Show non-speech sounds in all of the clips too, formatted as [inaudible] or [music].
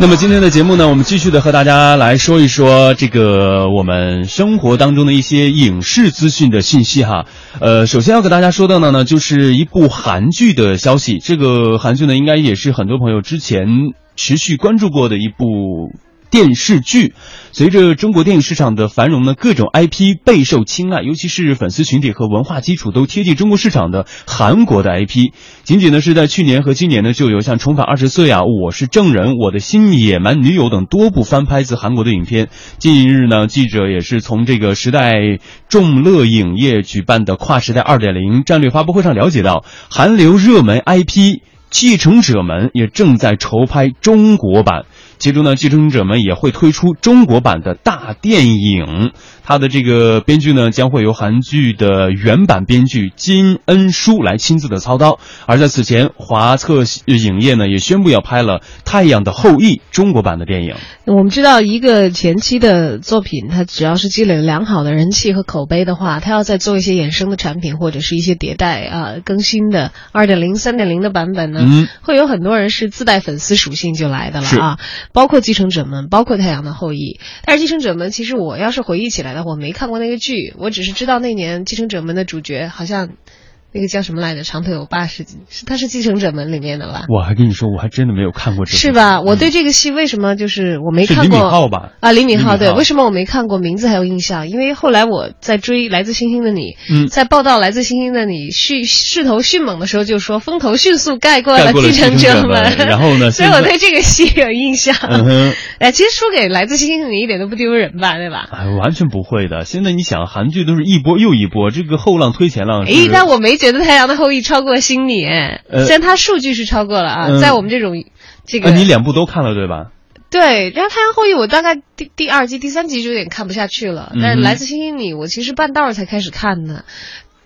那么今天的节目呢，我们继续的和大家来说一说这个我们生活当中的一些影视资讯的信息哈。呃，首先要给大家说到的呢，就是一部韩剧的消息。这个韩剧呢，应该也是很多朋友之前持续关注过的一部。电视剧，随着中国电影市场的繁荣呢，各种 IP 备受青睐，尤其是粉丝群体和文化基础都贴近中国市场的韩国的 IP。仅仅呢是在去年和今年呢，就有像《重返二十岁》啊，《我是证人》、《我的新野蛮女友》等多部翻拍自韩国的影片。近日呢，记者也是从这个时代众乐影业举办的跨时代二点零战略发布会上了解到，韩流热门 IP《继承者们》也正在筹拍中国版。其中呢，继承者们也会推出中国版的大电影。它的这个编剧呢，将会由韩剧的原版编剧金恩淑来亲自的操刀。而在此前，华策影业呢也宣布要拍了《太阳的后裔》中国版的电影。我们知道，一个前期的作品，它只要是积累了良好的人气和口碑的话，它要再做一些衍生的产品或者是一些迭代啊更新的二点零、三点零的版本呢，会有很多人是自带粉丝属性就来的了啊。包括继承者们，包括《太阳的后裔》。但是继承者们，其实我要是回忆起来的话。我没看过那个剧，我只是知道那年《继承者们》的主角好像。那个叫什么来着？长腿欧巴是是他是继承者们里面的吧？我还跟你说，我还真的没有看过这个。是吧？我对这个戏为什么就是我没看过？李敏镐吧？啊，李敏镐对，为什么我没看过？名字还有印象，因为后来我在追《来自星星的你》，嗯在报道《来自星星的你》势势头迅猛的时候，就说风头迅速盖过了继承者们。然后呢？[laughs] 所以我对这个戏有印象。嗯。[laughs] 哎，其实输给《来自星星的你》一点都不丢人吧？对吧？哎，完全不会的。现在你想，韩剧都是一波又一波，这个后浪推前浪。哎，但我没觉得《太阳的后裔》。超过心理，虽然它数据是超过了啊，在我们这种这个，你两部都看了对吧？对，然后《太阳后裔》我大概第第二季、第三集就有点看不下去了，但是《来自星星你》我其实半道儿才开始看的。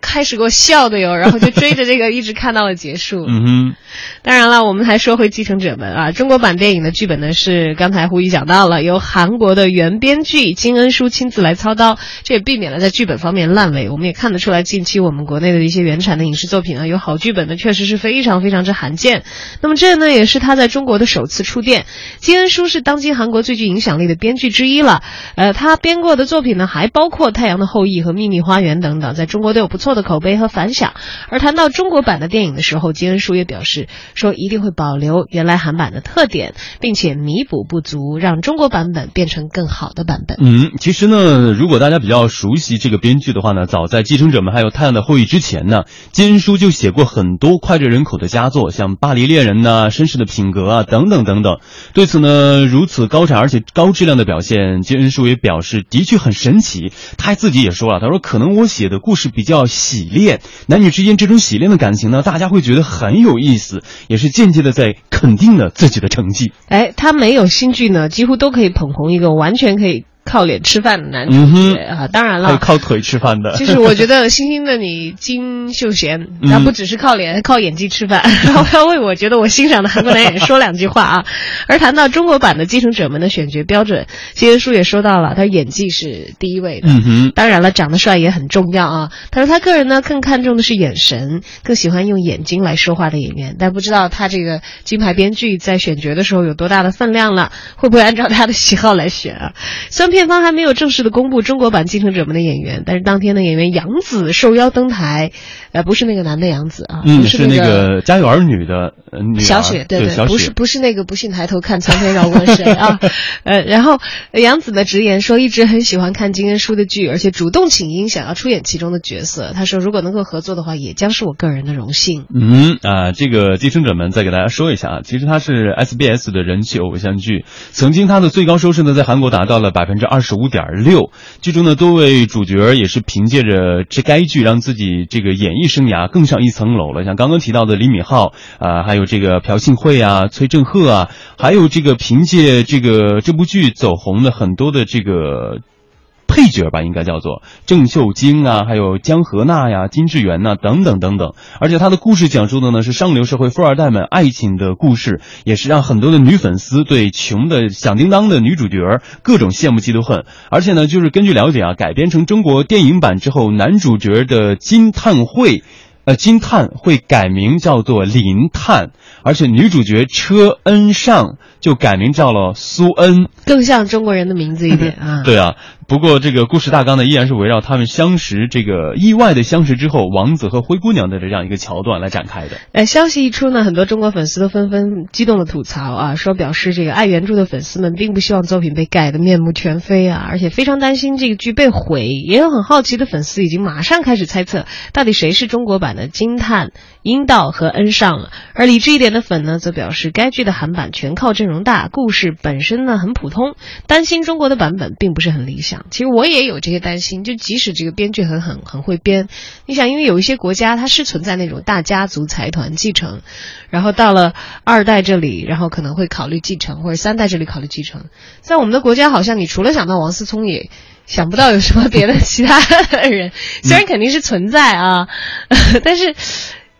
开始给我笑的哟，然后就追着这个一直看到了结束。[laughs] 嗯哼，当然了，我们还说回《继承者们》啊，中国版电影的剧本呢是刚才胡一讲到了，由韩国的原编剧金恩淑亲自来操刀，这也避免了在剧本方面烂尾。我们也看得出来，近期我们国内的一些原产的影视作品啊，有好剧本的确实是非常非常之罕见。那么这呢，也是他在中国的首次触电。金恩淑是当今韩国最具影响力的编剧之一了，呃，他编过的作品呢，还包括《太阳的后裔》和《秘密花园》等等，在中国都有不错。的口碑和反响，而谈到中国版的电影的时候，金恩淑也表示说一定会保留原来韩版的特点，并且弥补不足，让中国版本变成更好的版本。嗯，其实呢，如果大家比较熟悉这个编剧的话呢，早在《继承者们》还有《太阳的后裔》之前呢，金恩淑就写过很多脍炙人口的佳作，像《巴黎恋人》呐、《绅士的品格》啊等等等等。对此呢，如此高产而且高质量的表现，金恩淑也表示的确很神奇。他自己也说了，他说可能我写的故事比较。洗练，男女之间这种洗练的感情呢，大家会觉得很有意思，也是间接的在肯定了自己的成绩。哎，他没有新剧呢，几乎都可以捧红一个完全可以。靠脸吃饭的男主角啊，当然了，靠腿吃饭的。其实我觉得《星星的你》金秀贤，他不只是靠脸，靠演技吃饭。[laughs] 我要为我觉得我欣赏的韩国男演员说两句话啊。而谈到中国版的《继承者们》的选角标准，金恩淑也说到了，他演技是第一位的。嗯哼，当然了，长得帅也很重要啊。他说他个人呢更看重的是眼神，更喜欢用眼睛来说话的演员。但不知道他这个金牌编剧在选角的时候有多大的分量了，会不会按照他的喜好来选啊？虽然片方还没有正式的公布中国版《继承者们》的演员，但是当天的演员杨紫受邀登台，呃，不是那个男的杨紫啊，嗯，是那个《家有儿女》的小雪，对对，不是不是那个不信抬头看苍天饶过谁啊，[laughs] 呃，然后杨紫的直言说，一直很喜欢看金恩淑的剧，而且主动请缨想要出演其中的角色。他说，如果能够合作的话，也将是我个人的荣幸。嗯啊，这个《继承者们》再给大家说一下啊，其实它是 SBS 的人气偶像剧，曾经它的最高收视呢，在韩国达到了百分之二十五。点六，剧中的多位主角也是凭借着这该剧让自己这个演艺生涯更上一层楼了。像刚刚提到的李敏镐啊，还有这个朴信惠啊、崔振赫啊，还有这个凭借这个这部剧走红的很多的这个。配角吧，应该叫做郑秀晶啊，还有江河娜呀、金智媛呐，等等等等。而且他的故事讲述的呢是上流社会富二代们爱情的故事，也是让很多的女粉丝对穷的响叮当的女主角各种羡慕嫉妒恨。而且呢，就是根据了解啊，改编成中国电影版之后，男主角的金碳慧。呃，金叹会改名叫做林叹，而且女主角车恩尚就改名叫了苏恩，更像中国人的名字一点 [laughs] 啊。对啊，不过这个故事大纲呢，依然是围绕他们相识这个意外的相识之后，王子和灰姑娘的这样一个桥段来展开的。呃，消息一出呢，很多中国粉丝都纷纷激动的吐槽啊，说表示这个爱原著的粉丝们并不希望作品被改的面目全非啊，而且非常担心这个剧被毁。也有很好奇的粉丝已经马上开始猜测，到底谁是中国版的惊叹、阴道和恩尚。而理智一点的粉呢，则表示该剧的韩版全靠阵容大，故事本身呢很普通，担心中国的版本并不是很理想。其实我也有这些担心，就即使这个编剧很很很会编，你想，因为有一些国家它是存在那种大家族财团继承，然后到了二代这里，然后可能会考虑继承，或者三代这里考虑继承。在我们的国家，好像你除了想到王思聪，也想不到有什么别的其他人。虽然肯定是存在啊，[laughs] 但是，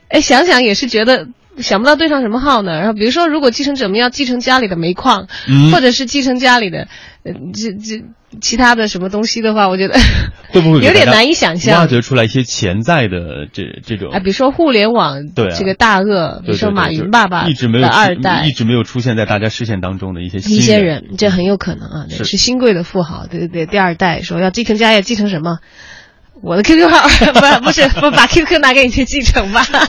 哎，想想也是觉得。想不到对上什么号呢？然后比如说，如果继承者们要继承家里的煤矿，或者是继承家里的，呃，这这其他的什么东西的话，我觉得会不会 [laughs] 有点难以想象？挖掘出来一些潜在的这这种啊，比如说互联网对这个大鳄，比如说马云爸爸一直没有二代，一直没有出现在大家视线当中的一些一些人，这很有可能啊，是新贵的富豪，对对对，第二代说要继承家业，继承什么？我的 QQ 号 [laughs] 不不是不把 QQ 拿给你去继承吧？